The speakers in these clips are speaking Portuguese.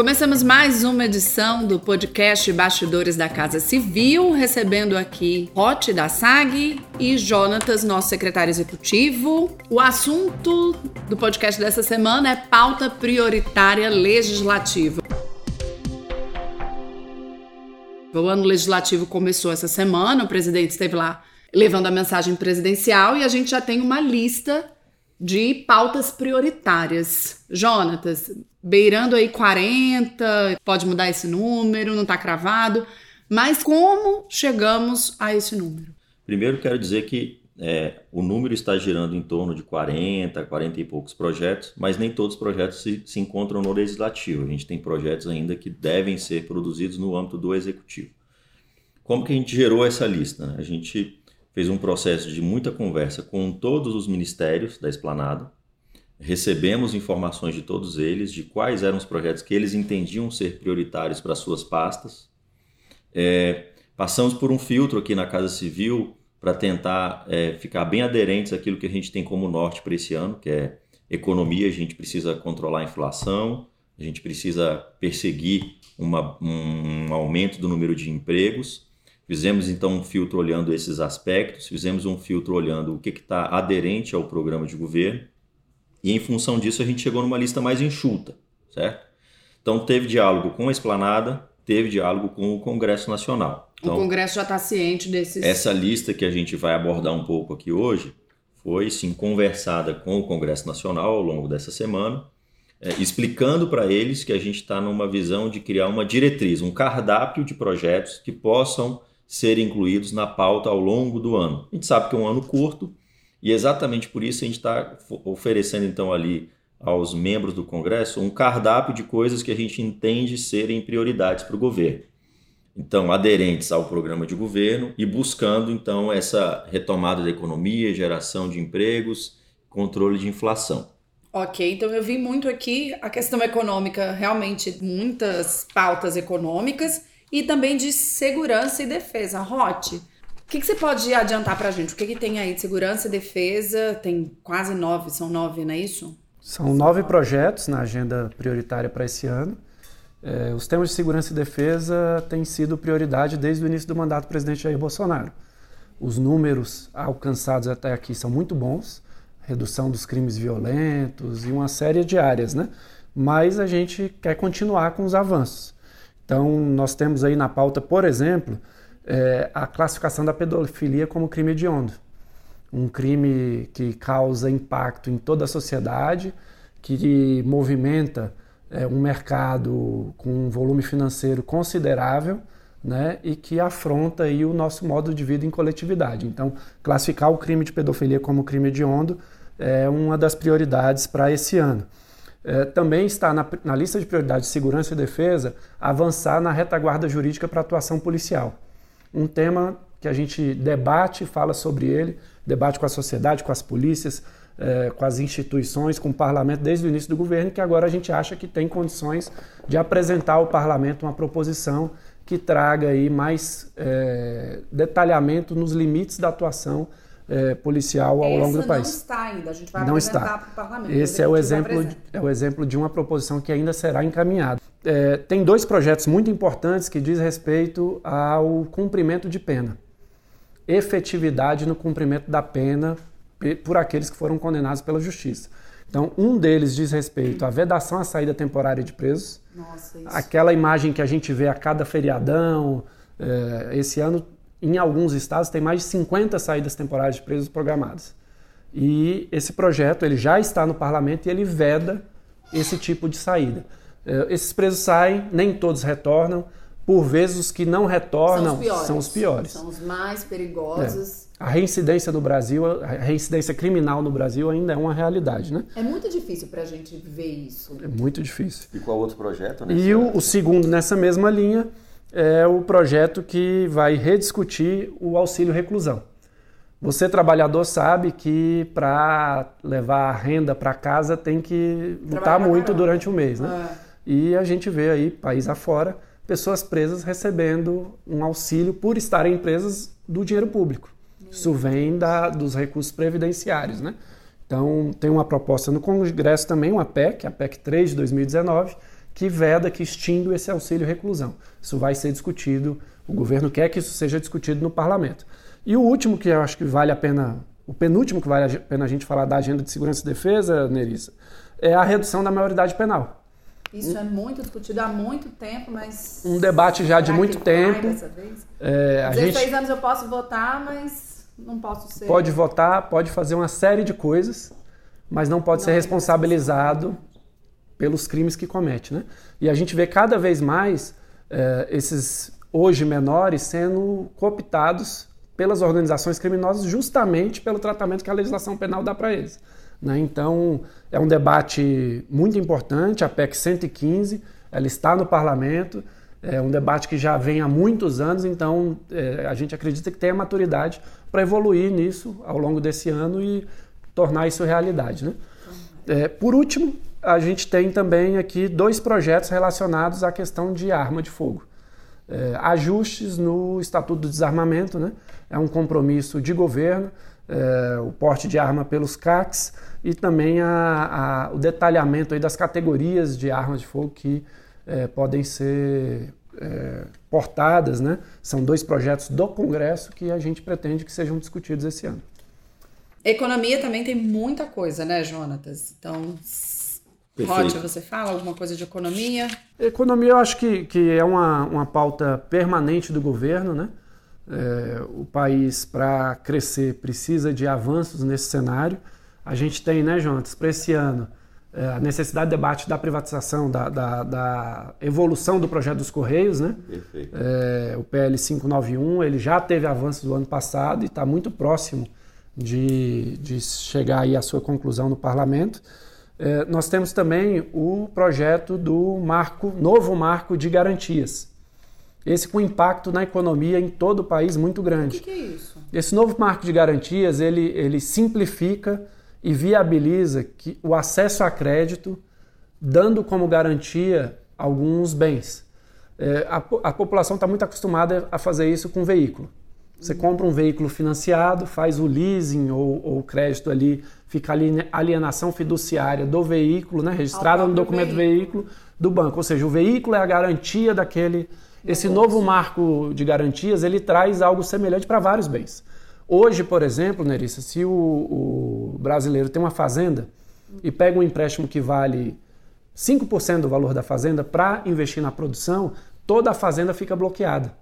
Começamos mais uma edição do podcast Bastidores da Casa Civil, recebendo aqui Rote da SAG e Jonatas, nosso secretário executivo. O assunto do podcast dessa semana é pauta prioritária legislativa. O ano legislativo começou essa semana, o presidente esteve lá levando a mensagem presidencial e a gente já tem uma lista de pautas prioritárias. Jonatas, beirando aí 40, pode mudar esse número, não está cravado, mas como chegamos a esse número? Primeiro quero dizer que é, o número está girando em torno de 40, 40 e poucos projetos, mas nem todos os projetos se, se encontram no legislativo. A gente tem projetos ainda que devem ser produzidos no âmbito do executivo. Como que a gente gerou essa lista? A gente fez um processo de muita conversa com todos os ministérios da Esplanada, recebemos informações de todos eles, de quais eram os projetos que eles entendiam ser prioritários para suas pastas. É, passamos por um filtro aqui na Casa Civil para tentar é, ficar bem aderentes àquilo que a gente tem como norte para esse ano, que é economia, a gente precisa controlar a inflação, a gente precisa perseguir uma, um aumento do número de empregos Fizemos então um filtro olhando esses aspectos, fizemos um filtro olhando o que está aderente ao programa de governo, e em função disso a gente chegou numa lista mais enxuta, certo? Então teve diálogo com a Esplanada, teve diálogo com o Congresso Nacional. Então, o Congresso já está ciente desses. Essa lista que a gente vai abordar um pouco aqui hoje foi sim conversada com o Congresso Nacional ao longo dessa semana, é, explicando para eles que a gente está numa visão de criar uma diretriz, um cardápio de projetos que possam serem incluídos na pauta ao longo do ano. A gente sabe que é um ano curto e exatamente por isso a gente está oferecendo então ali aos membros do Congresso um cardápio de coisas que a gente entende serem prioridades para o governo. Então, aderentes ao programa de governo e buscando então essa retomada da economia, geração de empregos, controle de inflação. Ok, então eu vi muito aqui a questão econômica, realmente muitas pautas econômicas e também de segurança e defesa. Rote, o que, que, você pode adiantar para a gente? O que, que tem aí de segurança e defesa? Tem quase nove, são nove, não é isso? São nove projetos na agenda prioritária para esse ano. É, os temas de segurança e defesa têm sido prioridade desde o início do mandato do presidente Jair Bolsonaro. Os números alcançados até aqui são muito bons, redução dos crimes violentos e uma série de áreas, né? Mas a gente quer continuar com os avanços. Então, nós temos aí na pauta, por exemplo, é, a classificação da pedofilia como crime hediondo. Um crime que causa impacto em toda a sociedade, que movimenta é, um mercado com um volume financeiro considerável né, e que afronta aí o nosso modo de vida em coletividade. Então, classificar o crime de pedofilia como crime hediondo é uma das prioridades para esse ano. É, também está na, na, lista de prioridades de segurança e defesa avançar na retaguarda jurídica para atuação policial. Um tema que a gente debate, fala sobre ele, debate com a sociedade, com as polícias, é, com as instituições, com o parlamento desde o início do governo, que agora a gente acha que tem condições de apresentar ao parlamento uma proposição que traga aí mais é, detalhamento nos limites da atuação é, policial ao Essa longo do país. não está ainda, a gente vai não apresentar para o parlamento. Esse é o, exemplo, é o exemplo de uma proposição que ainda será encaminhada. É, tem dois projetos muito importantes que diz respeito ao cumprimento de pena. Efetividade no cumprimento da pena por aqueles que foram condenados pela justiça. Então, um deles diz respeito à vedação à saída temporária de presos. Nossa, Aquela imagem que a gente vê a cada feriadão. É, esse ano em alguns estados tem mais de 50 saídas temporárias de presos programadas. E esse projeto ele já está no parlamento e ele veda esse tipo de saída. É, esses presos saem, nem todos retornam. Por vezes os que não retornam são os piores. São os, piores. São os mais perigosos. É. A reincidência no Brasil, a reincidência criminal no Brasil ainda é uma realidade, né? É muito difícil para a gente ver isso. É muito difícil. E qual outro projeto? E o, o segundo nessa mesma linha é o projeto que vai rediscutir o auxílio reclusão. Você, trabalhador, sabe que para levar a renda para casa tem que lutar muito durante o mês, né? É. E a gente vê aí, país afora, pessoas presas recebendo um auxílio por estarem presas do dinheiro público. Isso vem da, dos recursos previdenciários, né? Então, tem uma proposta no Congresso também, uma PEC, a PEC 3 de 2019, que veda, que extingue esse auxílio reclusão. Isso vai ser discutido, o governo quer que isso seja discutido no parlamento. E o último que eu acho que vale a pena, o penúltimo que vale a pena a gente falar da agenda de segurança e defesa, Nerissa, é a redução da maioridade penal. Isso é muito discutido há muito tempo, mas. Um debate já de muito tempo. É, a 16 gente... anos eu posso votar, mas não posso ser. Pode votar, pode fazer uma série de coisas, mas não pode não ser responsabilizado pelos crimes que comete. Né? E a gente vê cada vez mais é, esses hoje menores sendo cooptados pelas organizações criminosas justamente pelo tratamento que a legislação penal dá para eles. Né? Então, é um debate muito importante, a PEC 115, ela está no parlamento, é um debate que já vem há muitos anos, então é, a gente acredita que tem a maturidade para evoluir nisso ao longo desse ano e tornar isso realidade. Né? É, por último, a gente tem também aqui dois projetos relacionados à questão de arma de fogo. É, ajustes no Estatuto do Desarmamento, né? é um compromisso de governo, é, o porte de arma pelos CACs e também a, a, o detalhamento das categorias de armas de fogo que é, podem ser é, portadas. Né? São dois projetos do Congresso que a gente pretende que sejam discutidos esse ano. Economia também tem muita coisa, né, Jonatas? Então, Rote, você fala alguma coisa de economia? Economia eu acho que, que é uma, uma pauta permanente do governo, né? É, o país, para crescer, precisa de avanços nesse cenário. A gente tem, né, Jonas, para esse ano, é, a necessidade de debate da privatização, da, da, da, evolução do projeto dos Correios, né? Perfeito. É, o PL 591, ele já teve avanços do ano passado e está muito próximo de, de chegar aí à sua conclusão no parlamento. É, nós temos também o projeto do marco, novo marco de garantias. Esse com impacto na economia em todo o país muito grande. O que, que é isso? Esse novo marco de garantias ele, ele simplifica e viabiliza que, o acesso a crédito, dando como garantia alguns bens. É, a, a população está muito acostumada a fazer isso com veículo. Você compra um veículo financiado, faz o leasing ou, o crédito ali, fica ali alienação fiduciária do veículo, né, registrada no documento veículo. veículo do banco. Ou seja, o veículo é a garantia daquele esse novo marco de garantias ele traz algo semelhante para vários bens. Hoje, por exemplo, Nerissa, se o, o brasileiro tem uma fazenda e pega um empréstimo que vale 5% do valor da fazenda para investir na produção, toda a fazenda fica bloqueada.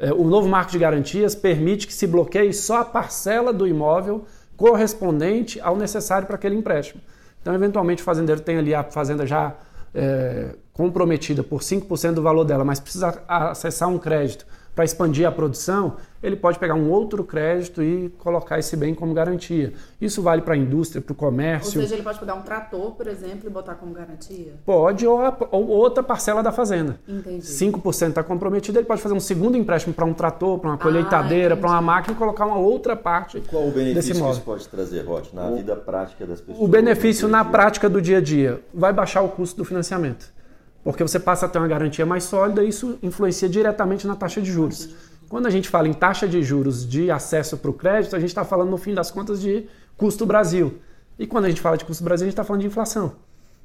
É, o novo marco de garantias permite que se bloqueie só a parcela do imóvel correspondente ao necessário para aquele empréstimo. Então, eventualmente, o fazendeiro tem ali a fazenda já é, comprometida por 5% do valor dela, mas precisa acessar um crédito para expandir a produção, ele pode pegar um outro crédito e colocar esse bem como garantia. Isso vale para a indústria, para o comércio. Ou seja, ele pode pegar um trator, por exemplo, e botar como garantia? Pode, ou, a, ou outra parcela da fazenda. Entendi. 5% está comprometido, ele pode fazer um segundo empréstimo para um trator, para uma ah, colheitadeira, ah, para uma máquina e colocar uma outra parte. E qual o benefício que isso pode trazer, Rod, na o, vida prática das pessoas? O benefício na prática do dia a dia vai baixar o custo do financiamento porque você passa a ter uma garantia mais sólida e isso influencia diretamente na taxa de juros. Quando a gente fala em taxa de juros de acesso para o crédito, a gente está falando, no fim das contas, de custo Brasil. E quando a gente fala de custo Brasil, a gente está falando de inflação.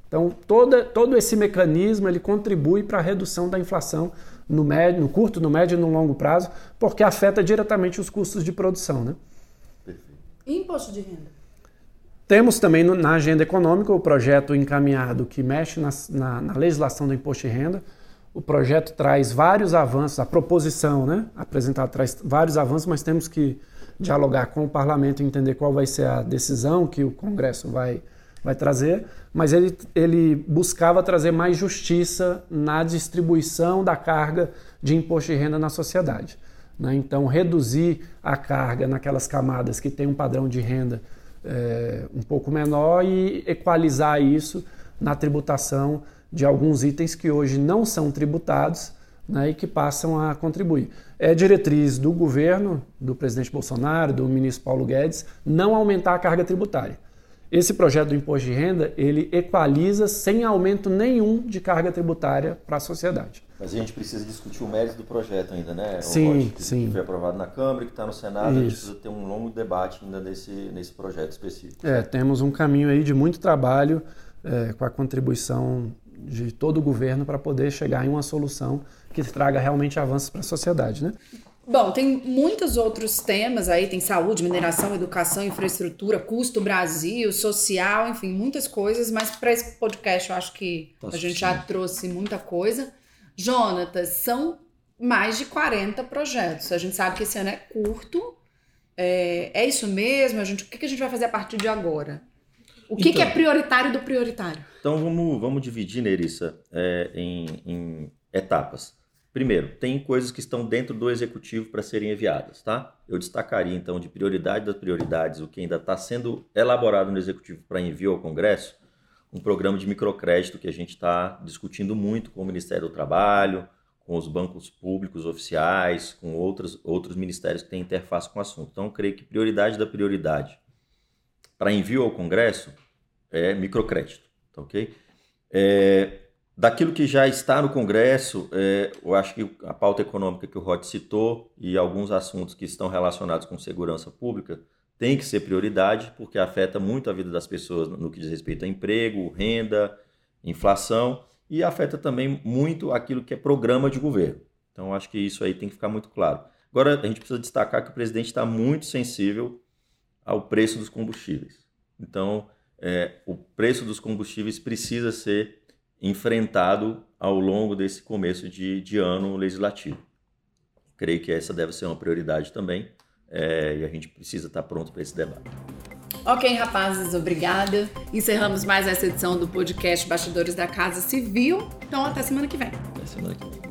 Então, toda, todo esse mecanismo ele contribui para a redução da inflação no, médio, no curto, no médio e no longo prazo, porque afeta diretamente os custos de produção. Né? E imposto de renda? Temos também na agenda econômica o projeto encaminhado que mexe na, na, na, legislação do imposto de renda. O projeto traz vários avanços, a proposição né, apresentada traz vários avanços, mas temos que dialogar com o parlamento e entender qual vai ser a decisão que o Congresso vai, vai trazer. Mas ele, ele buscava trazer mais justiça na distribuição da carga de imposto de renda na sociedade. Né? Então, reduzir a carga naquelas camadas que têm um padrão de renda é, um pouco menor e equalizar isso na tributação de alguns itens que hoje não são tributados né, e que passam a contribuir. É diretriz do governo, do presidente Bolsonaro, do ministro Paulo Guedes, não aumentar a carga tributária. Esse projeto do imposto de renda, ele equaliza sem aumento nenhum de carga tributária para a sociedade. Mas a gente precisa discutir o mérito do projeto ainda, né? Sim, que sim. foi aprovado na Câmara, que está no Senado, Isso. a gente precisa ter um longo debate ainda nesse, nesse projeto específico. É, temos um caminho aí de muito trabalho é, com a contribuição de todo o governo para poder chegar em uma solução que traga realmente avanços para a sociedade. Né? Bom, tem muitos outros temas aí, tem saúde, mineração, educação, infraestrutura, custo Brasil, social, enfim, muitas coisas, mas para esse podcast eu acho que a gente já trouxe muita coisa. Jonatas, são mais de 40 projetos. A gente sabe que esse ano é curto. É, é isso mesmo? A gente, o que, que a gente vai fazer a partir de agora? O que, então, que é então. prioritário do prioritário? Então vamos, vamos dividir, Nerissa, é, em, em etapas. Primeiro, tem coisas que estão dentro do executivo para serem enviadas, tá? Eu destacaria então de prioridade das prioridades o que ainda está sendo elaborado no executivo para envio ao Congresso, um programa de microcrédito que a gente está discutindo muito com o Ministério do Trabalho, com os bancos públicos oficiais, com outros, outros ministérios que têm interface com o assunto. Então, creio que prioridade da prioridade para envio ao Congresso é microcrédito, tá ok? É, daquilo que já está no Congresso, é, eu acho que a pauta econômica que o Rod citou e alguns assuntos que estão relacionados com segurança pública tem que ser prioridade, porque afeta muito a vida das pessoas no que diz respeito a emprego, renda, inflação e afeta também muito aquilo que é programa de governo. Então, acho que isso aí tem que ficar muito claro. Agora, a gente precisa destacar que o presidente está muito sensível ao preço dos combustíveis. Então, é, o preço dos combustíveis precisa ser enfrentado ao longo desse começo de, de ano legislativo. Creio que essa deve ser uma prioridade também é, e a gente precisa estar pronto para esse debate. Ok, rapazes, obrigada. Encerramos mais essa edição do podcast Bastidores da Casa Civil. Então, até semana que vem. Até semana que vem.